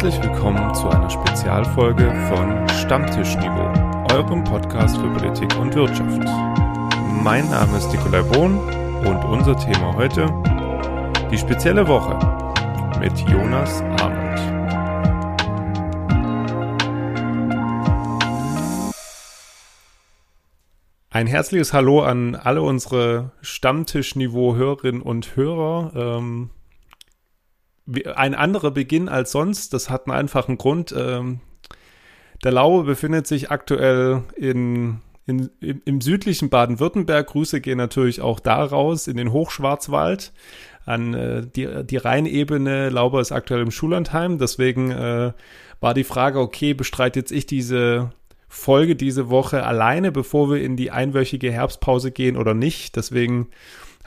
Herzlich willkommen zu einer Spezialfolge von Stammtischniveau, eurem Podcast für Politik und Wirtschaft. Mein Name ist Nikolai Bohn und unser Thema heute die spezielle Woche mit Jonas Arnold. Ein herzliches Hallo an alle unsere Stammtischniveau-Hörerinnen und Hörer. Ähm, ein anderer Beginn als sonst. Das hat einen einfachen Grund. Ähm, der Laue befindet sich aktuell in, in, im, im südlichen Baden-Württemberg. Grüße gehen natürlich auch da raus, in den Hochschwarzwald. An äh, die, die Rheinebene. Lauber ist aktuell im Schullandheim. Deswegen äh, war die Frage, okay, bestreite jetzt ich diese Folge diese Woche alleine, bevor wir in die einwöchige Herbstpause gehen oder nicht. Deswegen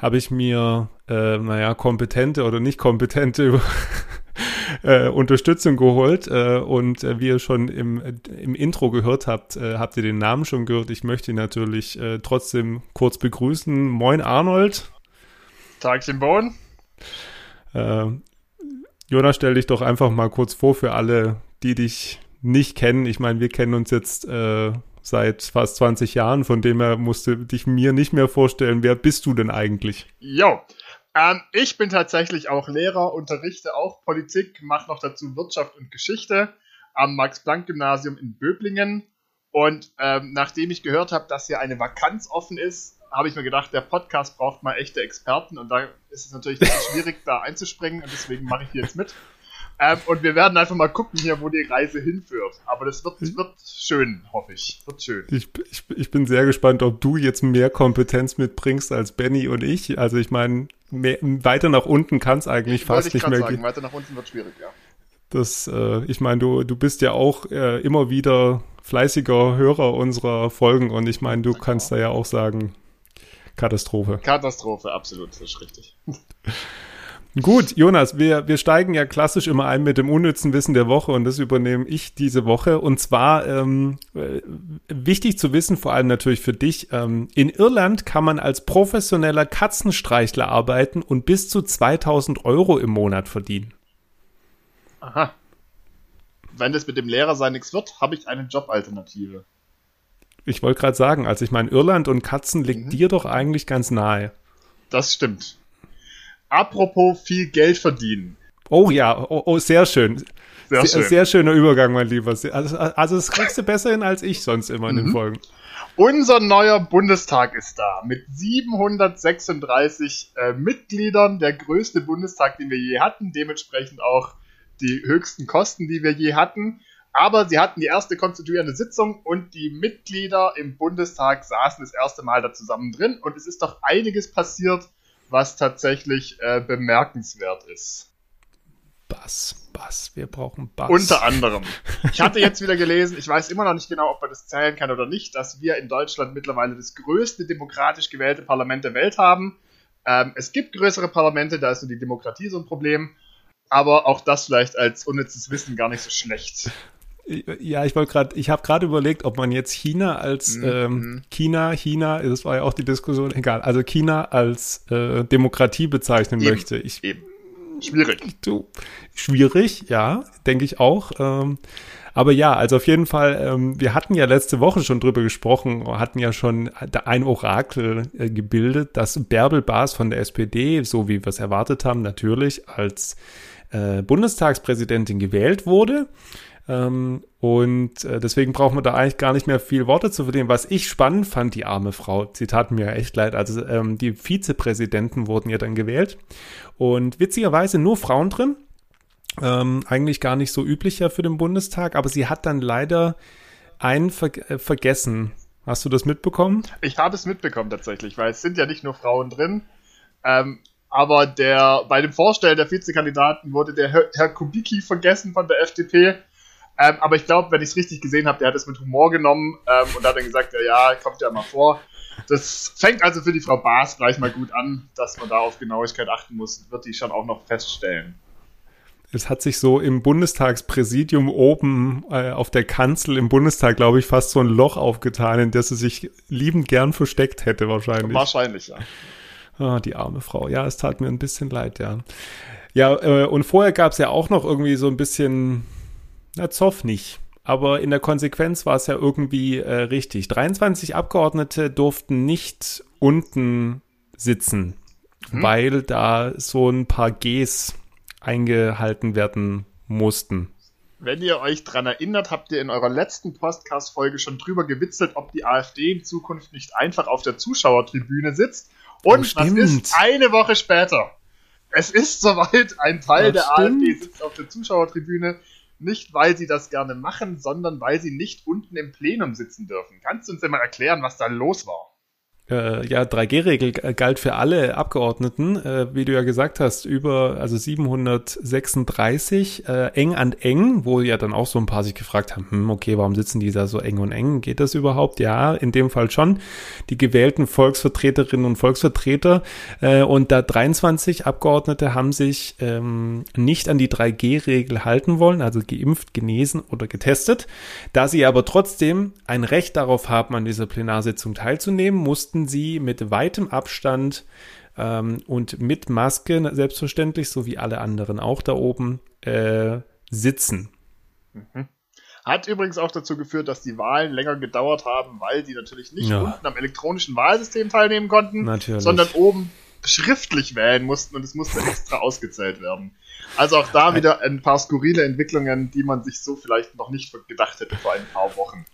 habe ich mir, äh, naja, kompetente oder nicht kompetente äh, Unterstützung geholt. Äh, und äh, wie ihr schon im, im Intro gehört habt, äh, habt ihr den Namen schon gehört. Ich möchte ihn natürlich äh, trotzdem kurz begrüßen. Moin Arnold. Tag im Boden. Jonas, stell dich doch einfach mal kurz vor für alle, die dich nicht kennen. Ich meine, wir kennen uns jetzt seit fast 20 Jahren, von dem her musste dich mir nicht mehr vorstellen. Wer bist du denn eigentlich? Jo, ähm, ich bin tatsächlich auch Lehrer, unterrichte auch Politik, mache noch dazu Wirtschaft und Geschichte am Max-Planck-Gymnasium in Böblingen. Und ähm, nachdem ich gehört habe, dass hier eine Vakanz offen ist, habe ich mir gedacht, der Podcast braucht mal echte Experten und da ist es natürlich schwierig, da einzuspringen und deswegen mache ich hier jetzt mit. Ähm, und wir werden einfach mal gucken hier, wo die Reise hinführt. Aber das wird, wird schön, hoffe ich. Wird schön. Ich, ich, ich bin sehr gespannt, ob du jetzt mehr Kompetenz mitbringst als Benny und ich. Also ich meine, weiter nach unten kann es eigentlich fast ich nicht mehr sagen, gehen. Weiter nach unten wird schwierig, ja. Das, äh, ich meine, du, du bist ja auch äh, immer wieder fleißiger Hörer unserer Folgen und ich meine, du Danke kannst da ja auch sagen, Katastrophe. Katastrophe, absolut, das ist richtig. Gut, Jonas, wir, wir steigen ja klassisch immer ein mit dem unnützen Wissen der Woche und das übernehme ich diese Woche. Und zwar ähm, äh, wichtig zu wissen, vor allem natürlich für dich, ähm, in Irland kann man als professioneller Katzenstreichler arbeiten und bis zu 2000 Euro im Monat verdienen. Aha. Wenn das mit dem Lehrer sein nichts wird, habe ich eine Jobalternative. Ich wollte gerade sagen, also ich meine, Irland und Katzen liegt mhm. dir doch eigentlich ganz nahe. Das stimmt. Apropos viel Geld verdienen. Oh ja, oh, oh sehr schön. Sehr, sehr, sehr, schöner Übergang, mein Lieber. Also, also das kriegst du besser hin als ich sonst immer in den mhm. Folgen. Unser neuer Bundestag ist da mit 736 äh, Mitgliedern, der größte Bundestag, den wir je hatten, dementsprechend auch die höchsten Kosten, die wir je hatten. Aber sie hatten die erste konstituierende Sitzung und die Mitglieder im Bundestag saßen das erste Mal da zusammen drin und es ist doch einiges passiert was tatsächlich äh, bemerkenswert ist. Bass, Bass, wir brauchen Bass. Unter anderem. Ich hatte jetzt wieder gelesen, ich weiß immer noch nicht genau, ob man das zählen kann oder nicht, dass wir in Deutschland mittlerweile das größte demokratisch gewählte Parlament der Welt haben. Ähm, es gibt größere Parlamente, da ist so die Demokratie so ein Problem. Aber auch das vielleicht als unnützes Wissen gar nicht so schlecht. Ja, ich wollte gerade, ich habe gerade überlegt, ob man jetzt China als mhm. ähm. China, China, das war ja auch die Diskussion, egal, also China als äh, Demokratie bezeichnen eben, möchte. Ich, eben. Schwierig. Du, schwierig, ja, denke ich auch. Ähm, aber ja, also auf jeden Fall, ähm, wir hatten ja letzte Woche schon drüber gesprochen, hatten ja schon ein Orakel äh, gebildet, dass Bärbel Baas von der SPD, so wie wir es erwartet haben, natürlich als äh, Bundestagspräsidentin gewählt wurde. Ähm, und äh, deswegen brauchen wir da eigentlich gar nicht mehr viel Worte zu verlieren. Was ich spannend fand, die arme Frau, sie tat mir echt leid. Also ähm, die Vizepräsidenten wurden ja dann gewählt. Und witzigerweise nur Frauen drin. Ähm, eigentlich gar nicht so üblich ja für den Bundestag, aber sie hat dann leider einen ver äh, vergessen. Hast du das mitbekommen? Ich habe es mitbekommen tatsächlich, weil es sind ja nicht nur Frauen drin. Ähm, aber der, bei dem Vorstellen der Vizekandidaten wurde der Herr Kubicki vergessen von der FDP. Ähm, aber ich glaube, wenn ich es richtig gesehen habe, der hat es mit Humor genommen ähm, und hat dann gesagt, ja, ja, kommt ja mal vor. Das fängt also für die Frau Baas gleich mal gut an, dass man da auf Genauigkeit achten muss, wird die schon auch noch feststellen. Es hat sich so im Bundestagspräsidium oben äh, auf der Kanzel im Bundestag, glaube ich, fast so ein Loch aufgetan, in das sie sich liebend gern versteckt hätte, wahrscheinlich. Wahrscheinlich, ja. Ah, die arme Frau. Ja, es tat mir ein bisschen leid, ja. Ja, äh, und vorher gab es ja auch noch irgendwie so ein bisschen Na, Zoff nicht. Aber in der Konsequenz war es ja irgendwie äh, richtig. 23 Abgeordnete durften nicht unten sitzen, hm. weil da so ein paar Gs eingehalten werden mussten. Wenn ihr euch dran erinnert, habt ihr in eurer letzten Podcast-Folge schon drüber gewitzelt, ob die AfD in Zukunft nicht einfach auf der Zuschauertribüne sitzt. Und oh, was ist eine Woche später? Es ist soweit, ein Teil das der stimmt. AfD sitzt auf der Zuschauertribüne. Nicht, weil sie das gerne machen, sondern weil sie nicht unten im Plenum sitzen dürfen. Kannst du uns denn mal erklären, was da los war? Äh, ja, 3G-Regel galt für alle Abgeordneten, äh, wie du ja gesagt hast, über also 736 äh, eng an eng, wo ja dann auch so ein paar sich gefragt haben, hm, okay, warum sitzen die da so eng und eng? Geht das überhaupt? Ja, in dem Fall schon. Die gewählten Volksvertreterinnen und Volksvertreter äh, und da 23 Abgeordnete haben sich ähm, nicht an die 3G-Regel halten wollen, also geimpft, genesen oder getestet. Da sie aber trotzdem ein Recht darauf haben, an dieser Plenarsitzung teilzunehmen, mussten mussten sie mit weitem Abstand ähm, und mit Maske selbstverständlich, so wie alle anderen auch da oben, äh, sitzen. Mhm. Hat übrigens auch dazu geführt, dass die Wahlen länger gedauert haben, weil die natürlich nicht ja. unten am elektronischen Wahlsystem teilnehmen konnten, natürlich. sondern oben schriftlich wählen mussten und es musste extra ausgezählt werden. Also auch da wieder ein paar skurrile Entwicklungen, die man sich so vielleicht noch nicht gedacht hätte vor ein paar Wochen.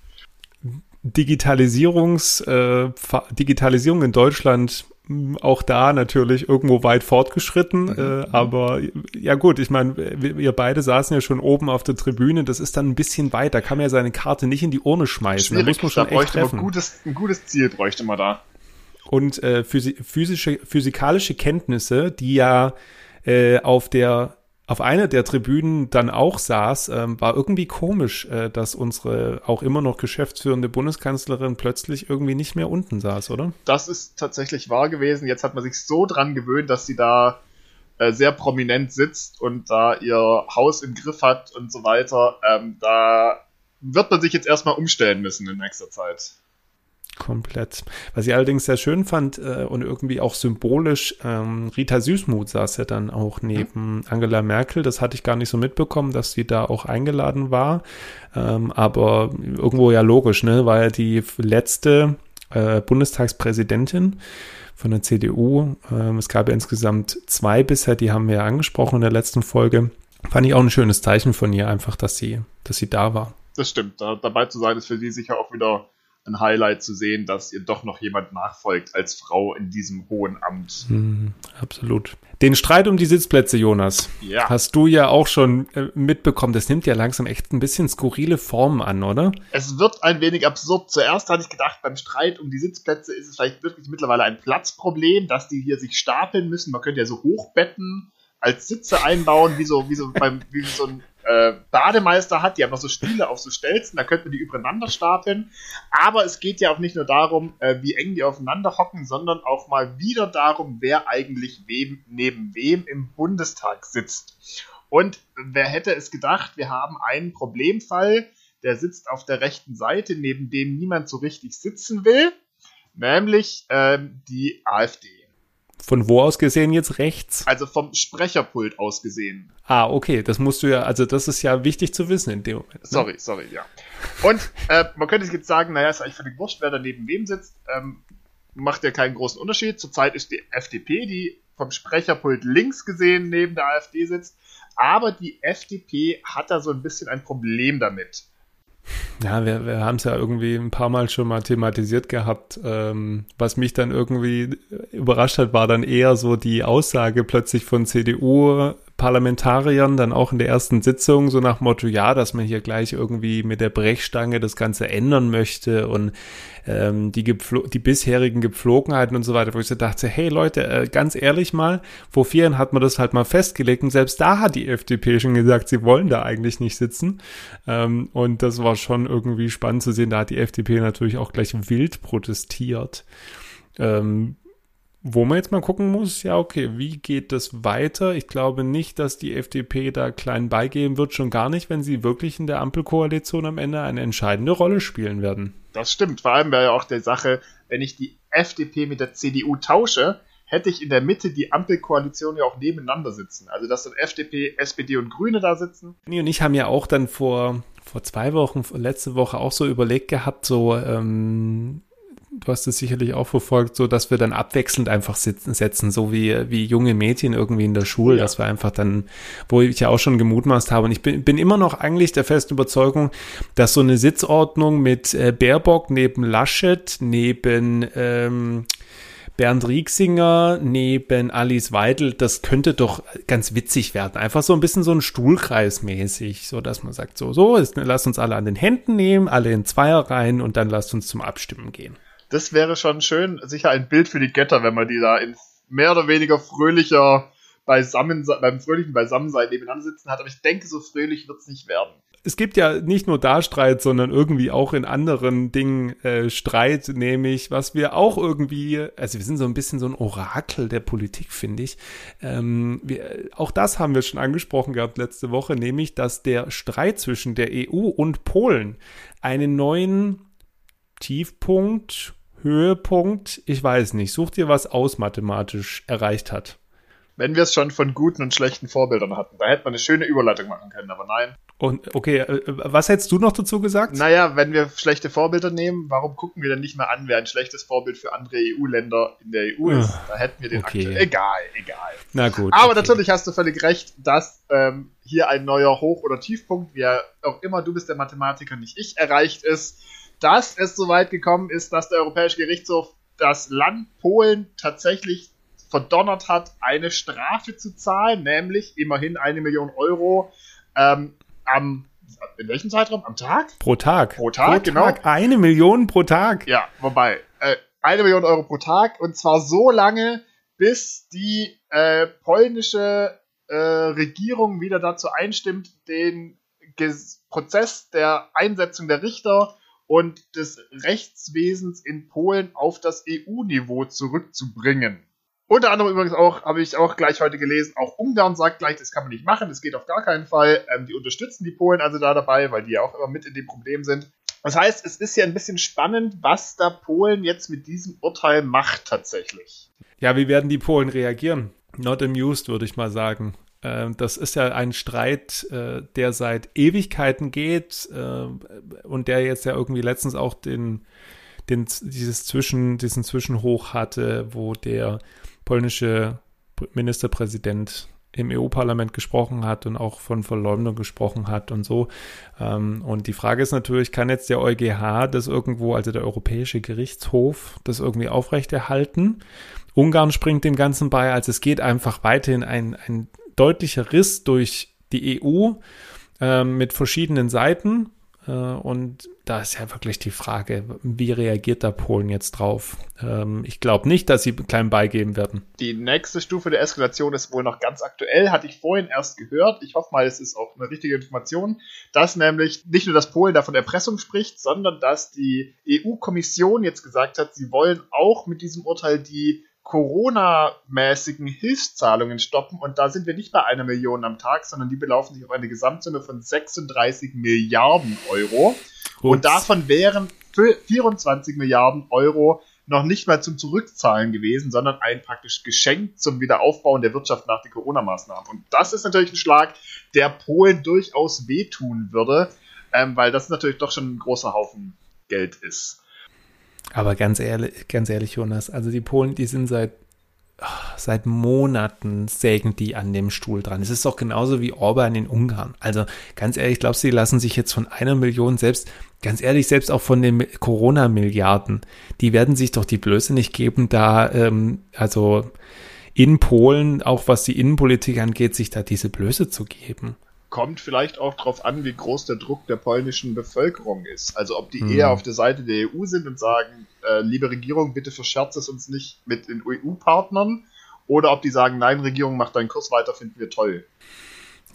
Digitalisierungs, äh, Digitalisierung in Deutschland hm, auch da natürlich irgendwo weit fortgeschritten, mhm. äh, aber ja gut, ich meine, wir beide saßen ja schon oben auf der Tribüne, das ist dann ein bisschen weit, da kann man ja seine Karte nicht in die Urne schmeißen, Schwierig, da muss man schon da echt treffen. Gutes, ein gutes Ziel bräuchte man da. Und äh, physische, physikalische Kenntnisse, die ja äh, auf der auf einer der Tribünen dann auch saß, ähm, war irgendwie komisch, äh, dass unsere auch immer noch geschäftsführende Bundeskanzlerin plötzlich irgendwie nicht mehr unten saß, oder? Das ist tatsächlich wahr gewesen. Jetzt hat man sich so dran gewöhnt, dass sie da äh, sehr prominent sitzt und da ihr Haus im Griff hat und so weiter. Ähm, da wird man sich jetzt erstmal umstellen müssen in nächster Zeit. Komplett. Was ich allerdings sehr schön fand äh, und irgendwie auch symbolisch, ähm, Rita Süßmuth saß ja dann auch neben mhm. Angela Merkel. Das hatte ich gar nicht so mitbekommen, dass sie da auch eingeladen war. Ähm, aber irgendwo ja logisch, ne? War ja die letzte äh, Bundestagspräsidentin von der CDU. Ähm, es gab ja insgesamt zwei bisher, die haben wir ja angesprochen in der letzten Folge. Fand ich auch ein schönes Zeichen von ihr, einfach, dass sie, dass sie da war. Das stimmt. Da, dabei zu sein, ist für sie sicher auch wieder ein Highlight zu sehen, dass ihr doch noch jemand nachfolgt als Frau in diesem hohen Amt. Mm, absolut. Den Streit um die Sitzplätze, Jonas, ja. hast du ja auch schon äh, mitbekommen. Das nimmt ja langsam echt ein bisschen skurrile Formen an, oder? Es wird ein wenig absurd. Zuerst hatte ich gedacht, beim Streit um die Sitzplätze ist es vielleicht wirklich mittlerweile ein Platzproblem, dass die hier sich stapeln müssen. Man könnte ja so hochbetten als Sitze einbauen, wie so, wie so, beim, wie so ein äh, Bademeister hat. Die haben noch so Stühle auf so Stelzen, da könnte man die übereinander stapeln. Aber es geht ja auch nicht nur darum, äh, wie eng die aufeinander hocken, sondern auch mal wieder darum, wer eigentlich wem, neben wem im Bundestag sitzt. Und wer hätte es gedacht, wir haben einen Problemfall, der sitzt auf der rechten Seite, neben dem niemand so richtig sitzen will, nämlich ähm, die AfD. Von wo aus gesehen jetzt rechts? Also vom Sprecherpult aus gesehen. Ah, okay, das musst du ja, also das ist ja wichtig zu wissen in dem Moment. Ne? Sorry, sorry, ja. Und äh, man könnte jetzt sagen, naja, ist eigentlich völlig wurscht, wer da neben wem sitzt. Ähm, macht ja keinen großen Unterschied. Zurzeit ist die FDP, die vom Sprecherpult links gesehen neben der AfD sitzt. Aber die FDP hat da so ein bisschen ein Problem damit. Ja, wir, wir haben es ja irgendwie ein paar Mal schon mal thematisiert gehabt. Ähm, was mich dann irgendwie überrascht hat, war dann eher so die Aussage plötzlich von CDU Parlamentariern dann auch in der ersten Sitzung so nach Motto, ja, dass man hier gleich irgendwie mit der Brechstange das Ganze ändern möchte und ähm, die, die bisherigen Gepflogenheiten und so weiter, wo ich so dachte, hey Leute, äh, ganz ehrlich mal, vor vier Jahren hat man das halt mal festgelegt und selbst da hat die FDP schon gesagt, sie wollen da eigentlich nicht sitzen ähm, und das war schon irgendwie spannend zu sehen, da hat die FDP natürlich auch gleich wild protestiert. Ähm, wo man jetzt mal gucken muss, ja, okay, wie geht das weiter? Ich glaube nicht, dass die FDP da klein beigeben wird, schon gar nicht, wenn sie wirklich in der Ampelkoalition am Ende eine entscheidende Rolle spielen werden. Das stimmt. Vor allem wäre ja auch der Sache, wenn ich die FDP mit der CDU tausche, hätte ich in der Mitte die Ampelkoalition ja auch nebeneinander sitzen. Also dass dann FDP, SPD und Grüne da sitzen. Nee, und ich haben ja auch dann vor, vor zwei Wochen, letzte Woche auch so überlegt gehabt, so, ähm, du hast es sicherlich auch verfolgt, so dass wir dann abwechselnd einfach sitzen, setzen, so wie, wie junge Mädchen irgendwie in der Schule, ja. dass wir einfach dann, wo ich ja auch schon gemutmaßt habe, und ich bin, bin immer noch eigentlich der festen Überzeugung, dass so eine Sitzordnung mit äh, Baerbock neben Laschet, neben ähm, Bernd Rieksinger neben Alice Weidel, das könnte doch ganz witzig werden. Einfach so ein bisschen so ein Stuhlkreis mäßig, so dass man sagt, so, so, jetzt, lasst uns alle an den Händen nehmen, alle in Zweier rein und dann lasst uns zum Abstimmen gehen. Das wäre schon schön, sicher ein Bild für die Götter, wenn man die da in mehr oder weniger fröhlicher beisammen, beim fröhlichen Beisammensein nebeneinander sitzen hat. Aber ich denke, so fröhlich wird es nicht werden es gibt ja nicht nur da Streit, sondern irgendwie auch in anderen Dingen äh, Streit, nämlich was wir auch irgendwie, also wir sind so ein bisschen so ein Orakel der Politik, finde ich. Ähm, wir, auch das haben wir schon angesprochen gehabt letzte Woche, nämlich, dass der Streit zwischen der EU und Polen einen neuen Tiefpunkt, Höhepunkt, ich weiß nicht, such dir was aus mathematisch erreicht hat. Wenn wir es schon von guten und schlechten Vorbildern hatten, da hätte man eine schöne Überleitung machen können, aber nein. Und okay, äh, was hättest du noch dazu gesagt? Naja, wenn wir schlechte Vorbilder nehmen, warum gucken wir denn nicht mal an, wer ein schlechtes Vorbild für andere EU-Länder in der EU ist? Da hätten wir den okay. aktuell. Egal, egal. Na gut. Aber okay. natürlich hast du völlig recht, dass ähm, hier ein neuer Hoch- oder Tiefpunkt, wie auch immer, du bist der Mathematiker, nicht ich, erreicht ist, dass es so weit gekommen ist, dass der Europäische Gerichtshof das Land Polen tatsächlich verdonnert hat, eine Strafe zu zahlen, nämlich immerhin eine Million Euro ähm, am in welchem Zeitraum? Am Tag? Pro Tag. Pro Tag, pro genau. Tag. Eine Million pro Tag. Ja, wobei, äh, eine Million Euro pro Tag und zwar so lange, bis die äh, polnische äh, Regierung wieder dazu einstimmt, den Ges Prozess der Einsetzung der Richter und des Rechtswesens in Polen auf das EU-Niveau zurückzubringen. Unter anderem übrigens auch, habe ich auch gleich heute gelesen, auch Ungarn sagt gleich, das kann man nicht machen, das geht auf gar keinen Fall. Ähm, die unterstützen die Polen also da dabei, weil die ja auch immer mit in dem Problem sind. Das heißt, es ist ja ein bisschen spannend, was da Polen jetzt mit diesem Urteil macht tatsächlich. Ja, wie werden die Polen reagieren? Not amused, würde ich mal sagen. Ähm, das ist ja ein Streit, äh, der seit Ewigkeiten geht äh, und der jetzt ja irgendwie letztens auch den, den, dieses Zwischen, diesen Zwischenhoch hatte, wo der polnische Ministerpräsident im EU-Parlament gesprochen hat und auch von Verleumdung gesprochen hat und so. Ähm, und die Frage ist natürlich, kann jetzt der EuGH das irgendwo, also der Europäische Gerichtshof, das irgendwie aufrechterhalten? Ungarn springt dem Ganzen bei, also es geht einfach weiterhin ein, ein deutlicher Riss durch die EU äh, mit verschiedenen Seiten. Äh, und da ist ja wirklich die Frage, wie reagiert da Polen jetzt drauf? Ähm, ich glaube nicht, dass sie klein beigeben werden. Die nächste Stufe der Eskalation ist wohl noch ganz aktuell, hatte ich vorhin erst gehört. Ich hoffe mal, es ist auch eine richtige Information, dass nämlich nicht nur das Polen da von Erpressung spricht, sondern dass die EU-Kommission jetzt gesagt hat, sie wollen auch mit diesem Urteil die Corona-mäßigen Hilfszahlungen stoppen und da sind wir nicht bei einer Million am Tag, sondern die belaufen sich auf eine Gesamtsumme von 36 Milliarden Euro. Ups. Und davon wären 24 Milliarden Euro noch nicht mal zum Zurückzahlen gewesen, sondern ein praktisch Geschenk zum Wiederaufbauen der Wirtschaft nach den Corona-Maßnahmen. Und das ist natürlich ein Schlag, der Polen durchaus wehtun würde, ähm, weil das natürlich doch schon ein großer Haufen Geld ist. Aber ganz ehrlich, ganz ehrlich, Jonas, also die Polen, die sind seit seit Monaten sägen die an dem Stuhl dran. Es ist doch genauso wie Orban in Ungarn. Also ganz ehrlich, glaubst du, die lassen sich jetzt von einer Million selbst, ganz ehrlich, selbst auch von den Corona-Milliarden, die werden sich doch die Blöße nicht geben, da, ähm, also in Polen, auch was die Innenpolitik angeht, sich da diese Blöße zu geben kommt vielleicht auch darauf an, wie groß der Druck der polnischen Bevölkerung ist. Also ob die hm. eher auf der Seite der EU sind und sagen, äh, liebe Regierung, bitte verscherzt es uns nicht mit den EU-Partnern, oder ob die sagen, nein, Regierung, mach deinen Kurs weiter, finden wir toll.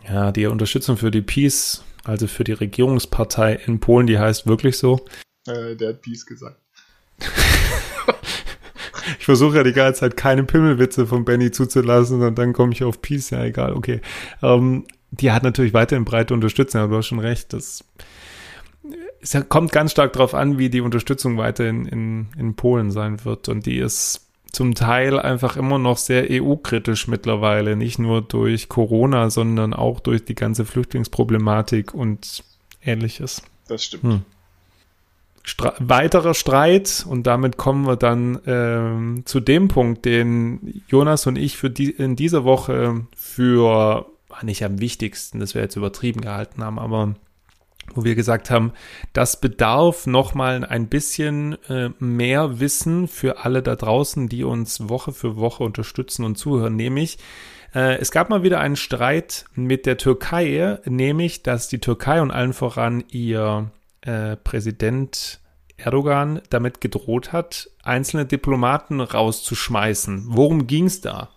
Ja, die Unterstützung für die Peace, also für die Regierungspartei in Polen, die heißt wirklich so. Äh, der hat Peace gesagt. ich versuche ja die ganze Zeit keine Pimmelwitze von Benny zuzulassen und dann komme ich auf Peace, ja egal, okay. Ähm, die hat natürlich weiterhin breite Unterstützung, aber du hast schon recht, das es kommt ganz stark darauf an, wie die Unterstützung weiter in, in, Polen sein wird. Und die ist, zum Teil einfach immer noch sehr EU-kritisch mittlerweile, nicht nur durch Corona, sondern auch durch die ganze Flüchtlingsproblematik und ähnliches. Das stimmt. Hm. Stre weiterer Streit und damit kommen wir dann ähm, zu dem Punkt, den Jonas und ich für die, in dieser Woche für nicht am wichtigsten, das wäre jetzt übertrieben gehalten haben, aber wo wir gesagt haben, das bedarf nochmal ein bisschen äh, mehr Wissen für alle da draußen, die uns Woche für Woche unterstützen und zuhören, nämlich äh, es gab mal wieder einen Streit mit der Türkei, nämlich dass die Türkei und allen voran ihr äh, Präsident Erdogan damit gedroht hat, einzelne Diplomaten rauszuschmeißen. Worum ging es da?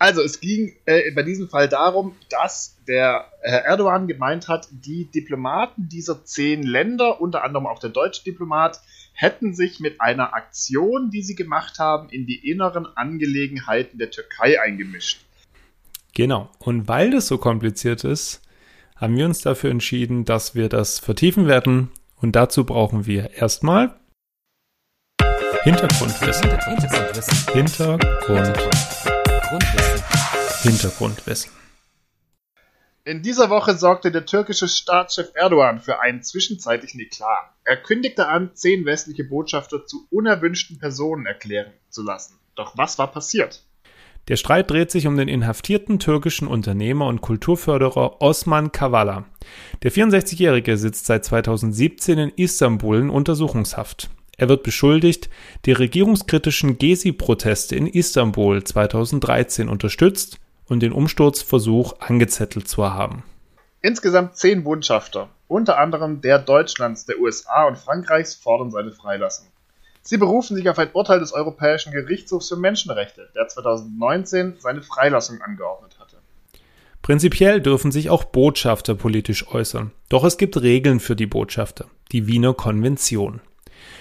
Also es ging äh, bei diesem Fall darum, dass der Herr Erdogan gemeint hat, die Diplomaten dieser zehn Länder, unter anderem auch der deutsche Diplomat, hätten sich mit einer Aktion, die sie gemacht haben, in die inneren Angelegenheiten der Türkei eingemischt. Genau. Und weil das so kompliziert ist, haben wir uns dafür entschieden, dass wir das vertiefen werden. Und dazu brauchen wir erstmal Hintergrundwissen. Hintergrundwissen. Hintergrundwissen. Hintergrundwissen. Hintergrundwissen. In dieser Woche sorgte der türkische Staatschef Erdogan für einen zwischenzeitlichen Eklat. Er kündigte an, zehn westliche Botschafter zu unerwünschten Personen erklären zu lassen. Doch was war passiert? Der Streit dreht sich um den inhaftierten türkischen Unternehmer und Kulturförderer Osman Kavala. Der 64-Jährige sitzt seit 2017 in Istanbul in Untersuchungshaft. Er wird beschuldigt, die regierungskritischen Gezi-Proteste in Istanbul 2013 unterstützt und den Umsturzversuch angezettelt zu haben. Insgesamt zehn Botschafter, unter anderem der Deutschlands, der USA und Frankreichs, fordern seine Freilassung. Sie berufen sich auf ein Urteil des Europäischen Gerichtshofs für Menschenrechte, der 2019 seine Freilassung angeordnet hatte. Prinzipiell dürfen sich auch Botschafter politisch äußern. Doch es gibt Regeln für die Botschafter, die Wiener Konvention.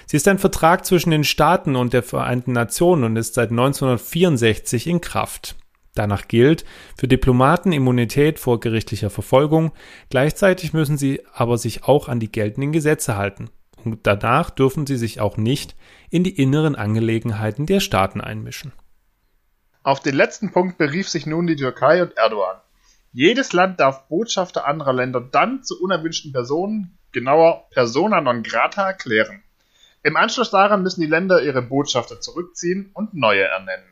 Sie ist ein Vertrag zwischen den Staaten und der Vereinten Nationen und ist seit 1964 in Kraft. Danach gilt für Diplomaten Immunität vor gerichtlicher Verfolgung, gleichzeitig müssen sie aber sich auch an die geltenden Gesetze halten. Und danach dürfen sie sich auch nicht in die inneren Angelegenheiten der Staaten einmischen. Auf den letzten Punkt berief sich nun die Türkei und Erdogan. Jedes Land darf Botschafter anderer Länder dann zu unerwünschten Personen, genauer persona non grata, erklären. Im Anschluss daran müssen die Länder ihre Botschafter zurückziehen und neue ernennen.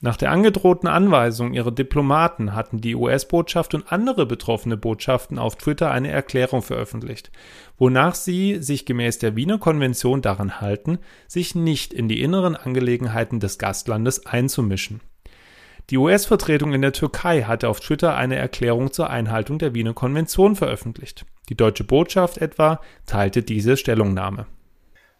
Nach der angedrohten Anweisung ihrer Diplomaten hatten die US-Botschaft und andere betroffene Botschaften auf Twitter eine Erklärung veröffentlicht, wonach sie sich gemäß der Wiener Konvention daran halten, sich nicht in die inneren Angelegenheiten des Gastlandes einzumischen. Die US-Vertretung in der Türkei hatte auf Twitter eine Erklärung zur Einhaltung der Wiener Konvention veröffentlicht. Die deutsche Botschaft etwa teilte diese Stellungnahme.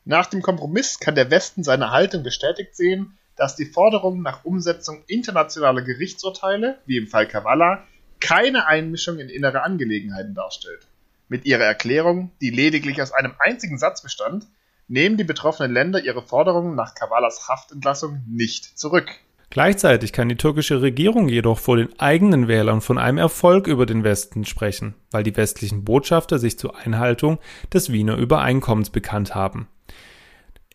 Nach dem Kompromiss kann der Westen seine Haltung bestätigt sehen, dass die Forderung nach Umsetzung internationaler Gerichtsurteile, wie im Fall Kavala, keine Einmischung in innere Angelegenheiten darstellt. Mit ihrer Erklärung, die lediglich aus einem einzigen Satz bestand, nehmen die betroffenen Länder ihre Forderungen nach Kavalas Haftentlassung nicht zurück. Gleichzeitig kann die türkische Regierung jedoch vor den eigenen Wählern von einem Erfolg über den Westen sprechen, weil die westlichen Botschafter sich zur Einhaltung des Wiener Übereinkommens bekannt haben.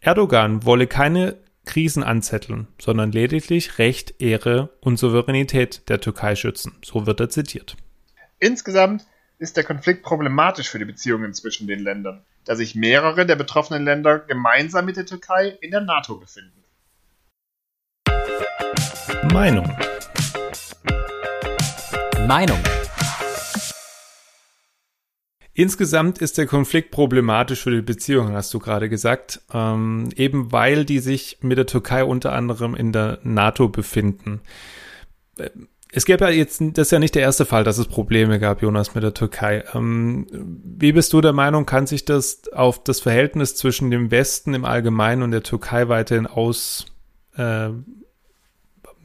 Erdogan wolle keine Krisen anzetteln, sondern lediglich Recht, Ehre und Souveränität der Türkei schützen. So wird er zitiert. Insgesamt ist der Konflikt problematisch für die Beziehungen zwischen den Ländern, da sich mehrere der betroffenen Länder gemeinsam mit der Türkei in der NATO befinden. Meinung. Meinung. Insgesamt ist der Konflikt problematisch für die Beziehung, hast du gerade gesagt, ähm, eben weil die sich mit der Türkei unter anderem in der NATO befinden. Äh, es gäbe ja jetzt, das ist ja nicht der erste Fall, dass es Probleme gab, Jonas, mit der Türkei. Ähm, wie bist du der Meinung, kann sich das auf das Verhältnis zwischen dem Westen im Allgemeinen und der Türkei weiterhin aus, äh,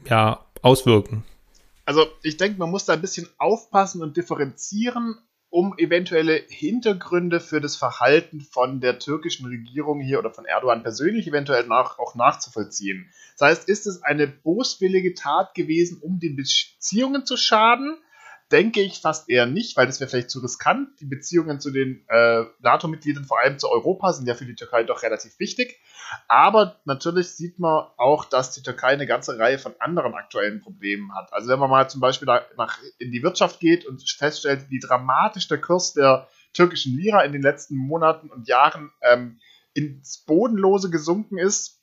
ja, auswirken? Also ich denke, man muss da ein bisschen aufpassen und differenzieren, um eventuelle Hintergründe für das Verhalten von der türkischen Regierung hier oder von Erdogan persönlich eventuell nach, auch nachzuvollziehen. Das heißt, ist es eine boswillige Tat gewesen, um den Beziehungen zu schaden? Denke ich fast eher nicht, weil das wäre vielleicht zu riskant. Die Beziehungen zu den äh, NATO-Mitgliedern, vor allem zu Europa, sind ja für die Türkei doch relativ wichtig. Aber natürlich sieht man auch, dass die Türkei eine ganze Reihe von anderen aktuellen Problemen hat. Also wenn man mal zum Beispiel nach, in die Wirtschaft geht und feststellt, wie dramatisch der Kurs der türkischen Lira in den letzten Monaten und Jahren ähm, ins Bodenlose gesunken ist,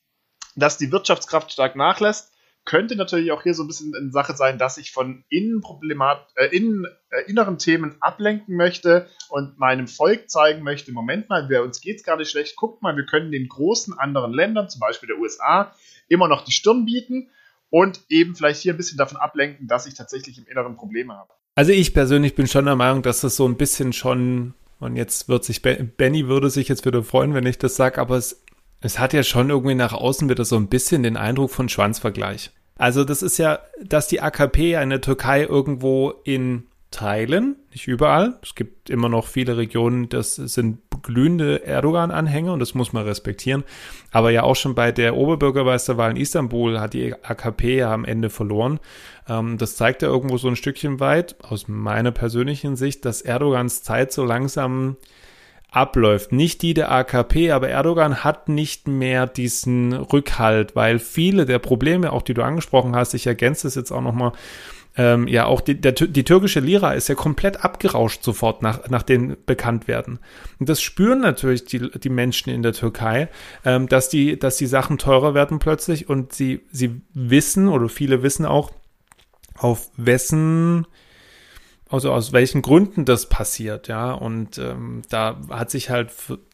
dass die Wirtschaftskraft stark nachlässt, könnte natürlich auch hier so ein bisschen eine Sache sein, dass ich von Innenproblemat, äh, innen, äh, inneren Themen ablenken möchte und meinem Volk zeigen möchte, Moment mal, wir, uns es gar nicht schlecht, guckt mal, wir können den großen anderen Ländern, zum Beispiel der USA, immer noch die Stirn bieten und eben vielleicht hier ein bisschen davon ablenken, dass ich tatsächlich im Inneren Probleme habe. Also ich persönlich bin schon der Meinung, dass das so ein bisschen schon, und jetzt wird sich, Benny würde sich jetzt wieder freuen, wenn ich das sage, aber es es hat ja schon irgendwie nach außen wieder so ein bisschen den Eindruck von Schwanzvergleich. Also das ist ja, dass die AKP eine Türkei irgendwo in Teilen, nicht überall. Es gibt immer noch viele Regionen, das sind glühende Erdogan-Anhänger und das muss man respektieren. Aber ja auch schon bei der Oberbürgermeisterwahl in Istanbul hat die AKP ja am Ende verloren. Ähm, das zeigt ja irgendwo so ein Stückchen weit, aus meiner persönlichen Sicht, dass Erdogans Zeit so langsam abläuft. Nicht die der AKP, aber Erdogan hat nicht mehr diesen Rückhalt, weil viele der Probleme, auch die du angesprochen hast, ich ergänze es jetzt auch nochmal, ähm, ja, auch die, der, die türkische Lira ist ja komplett abgerauscht sofort nach, nach den Bekanntwerden. Und das spüren natürlich die, die Menschen in der Türkei, ähm, dass die, dass die Sachen teurer werden plötzlich und sie, sie wissen oder viele wissen auch, auf wessen also aus welchen Gründen das passiert, ja. Und ähm, da hat sich halt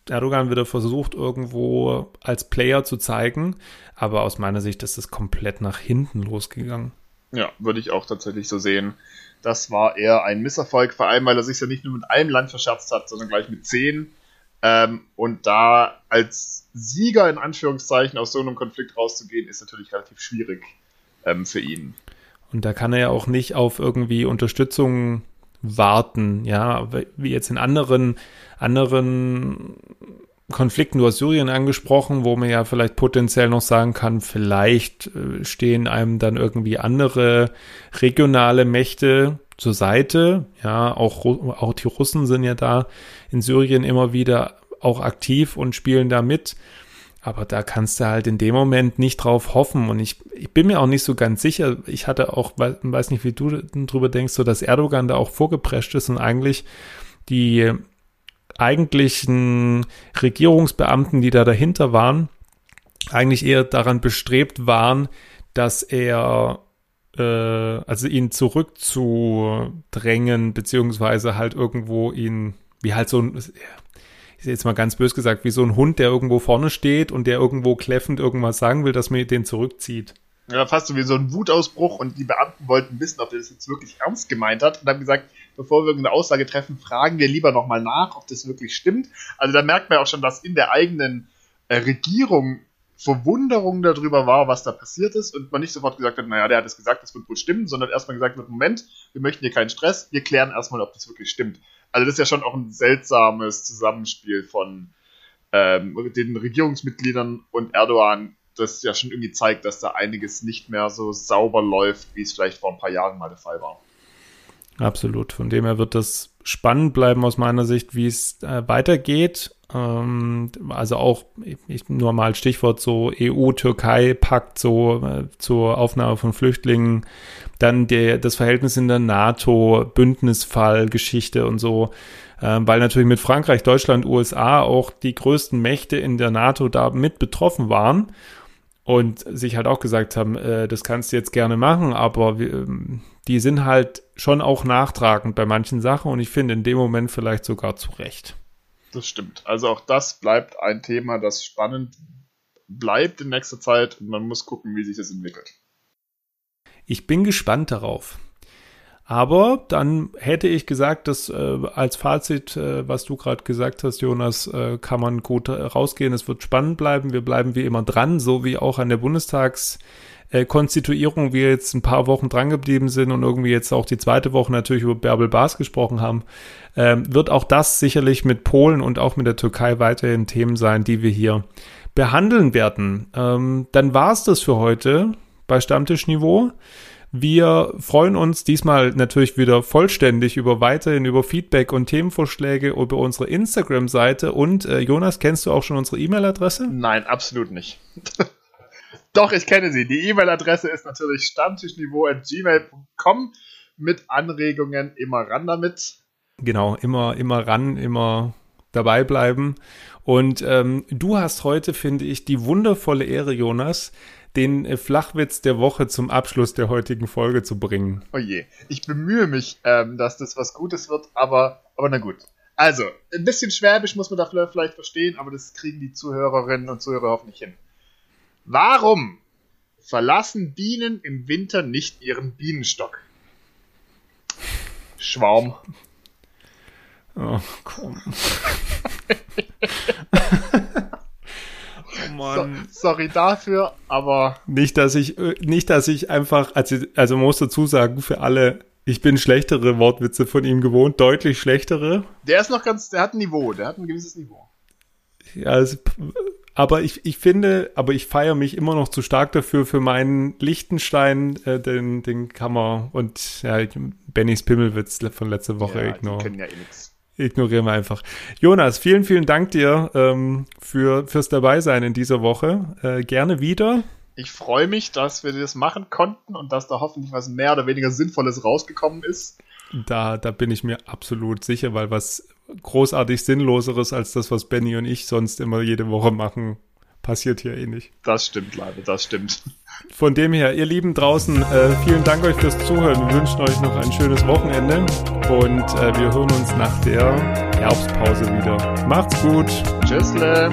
Erdogan wieder versucht, irgendwo als Player zu zeigen. Aber aus meiner Sicht ist es komplett nach hinten losgegangen. Ja, würde ich auch tatsächlich so sehen. Das war eher ein Misserfolg, vor allem, weil er sich ja nicht nur mit einem Land verscherzt hat, sondern gleich mit zehn. Ähm, und da als Sieger in Anführungszeichen aus so einem Konflikt rauszugehen, ist natürlich relativ schwierig ähm, für ihn. Und da kann er ja auch nicht auf irgendwie Unterstützung warten, ja, wie jetzt in anderen, anderen Konflikten, du hast Syrien angesprochen, wo man ja vielleicht potenziell noch sagen kann, vielleicht äh, stehen einem dann irgendwie andere regionale Mächte zur Seite. Ja, auch, auch die Russen sind ja da in Syrien immer wieder auch aktiv und spielen da mit. Aber da kannst du halt in dem Moment nicht drauf hoffen. Und ich, ich bin mir auch nicht so ganz sicher. Ich hatte auch, weiß nicht, wie du drüber denkst, so dass Erdogan da auch vorgeprescht ist und eigentlich die eigentlichen Regierungsbeamten, die da dahinter waren, eigentlich eher daran bestrebt waren, dass er äh, also ihn zurückzudrängen, beziehungsweise halt irgendwo ihn, wie halt so ein, ich jetzt mal ganz bös gesagt, wie so ein Hund, der irgendwo vorne steht und der irgendwo kläffend irgendwas sagen will, dass man den zurückzieht. Ja, fast so wie so ein Wutausbruch und die Beamten wollten wissen, ob er das jetzt wirklich ernst gemeint hat und haben gesagt, bevor wir irgendeine Aussage treffen, fragen wir lieber nochmal nach, ob das wirklich stimmt. Also da merkt man auch schon, dass in der eigenen äh, Regierung Verwunderung darüber war, was da passiert ist und man nicht sofort gesagt hat, naja, der hat es gesagt, das wird wohl stimmen, sondern erstmal gesagt wird, Moment, wir möchten hier keinen Stress, wir klären erstmal, ob das wirklich stimmt. Also das ist ja schon auch ein seltsames Zusammenspiel von ähm, den Regierungsmitgliedern und Erdogan, das ja schon irgendwie zeigt, dass da einiges nicht mehr so sauber läuft, wie es vielleicht vor ein paar Jahren mal der Fall war. Absolut. Von dem her wird das spannend bleiben aus meiner Sicht, wie es äh, weitergeht. Ähm, also auch, ich, nur mal Stichwort so EU-Türkei-Pakt so äh, zur Aufnahme von Flüchtlingen, dann der, das Verhältnis in der NATO, Bündnisfall, Geschichte und so, äh, weil natürlich mit Frankreich, Deutschland, USA auch die größten Mächte in der NATO da mit betroffen waren und sich halt auch gesagt haben, äh, das kannst du jetzt gerne machen, aber wir, ähm, die sind halt schon auch nachtragend bei manchen Sachen und ich finde in dem Moment vielleicht sogar zu Recht. Das stimmt. Also auch das bleibt ein Thema, das spannend bleibt in nächster Zeit und man muss gucken, wie sich das entwickelt. Ich bin gespannt darauf. Aber dann hätte ich gesagt, dass äh, als Fazit, äh, was du gerade gesagt hast, Jonas, äh, kann man gut äh, rausgehen. Es wird spannend bleiben. Wir bleiben wie immer dran, so wie auch an der Bundestagskonstituierung wir jetzt ein paar Wochen drangeblieben sind und irgendwie jetzt auch die zweite Woche natürlich über Bärbel Bas gesprochen haben, ähm, wird auch das sicherlich mit Polen und auch mit der Türkei weiterhin Themen sein, die wir hier behandeln werden. Ähm, dann war es das für heute bei Stammtischniveau. Wir freuen uns diesmal natürlich wieder vollständig über weiterhin über Feedback und Themenvorschläge über unsere Instagram-Seite. Und äh, Jonas, kennst du auch schon unsere E-Mail-Adresse? Nein, absolut nicht. Doch, ich kenne sie. Die E-Mail-Adresse ist natürlich stammtischniveau.gmail.com mit Anregungen immer ran damit. Genau, immer, immer ran, immer dabei bleiben. Und ähm, du hast heute, finde ich, die wundervolle Ehre, Jonas, den äh, Flachwitz der Woche zum Abschluss der heutigen Folge zu bringen. Oh je, ich bemühe mich, ähm, dass das was Gutes wird, aber, aber na gut. Also, ein bisschen Schwäbisch muss man da vielleicht verstehen, aber das kriegen die Zuhörerinnen und Zuhörer hoffentlich hin. Warum verlassen Bienen im Winter nicht ihren Bienenstock? Schwarm. Oh, komm. oh Mann. So, sorry dafür, aber. Nicht, dass ich, äh, nicht, dass ich einfach, also, also muss dazu sagen, für alle, ich bin schlechtere Wortwitze von ihm gewohnt, deutlich schlechtere. Der ist noch ganz, der hat ein Niveau, der hat ein gewisses Niveau. Ja, also, aber ich, ich finde, aber ich feiere mich immer noch zu stark dafür, für meinen Lichtenstein, äh, den, den Kammer und ja, Bennys Pimmelwitz von letzter Woche ja, können ja eh nichts. Ignorieren wir einfach. Jonas, vielen, vielen Dank dir ähm, für, fürs Dabeisein in dieser Woche. Äh, gerne wieder. Ich freue mich, dass wir das machen konnten und dass da hoffentlich was mehr oder weniger Sinnvolles rausgekommen ist. Da, da bin ich mir absolut sicher, weil was großartig Sinnloseres als das, was Benny und ich sonst immer jede Woche machen, passiert hier eh nicht. Das stimmt leider, das stimmt. Von dem her, ihr Lieben draußen, äh, vielen Dank euch fürs Zuhören. Wir wünschen euch noch ein schönes Wochenende und äh, wir hören uns nach der Herbstpause wieder. Macht's gut. Tschüssle.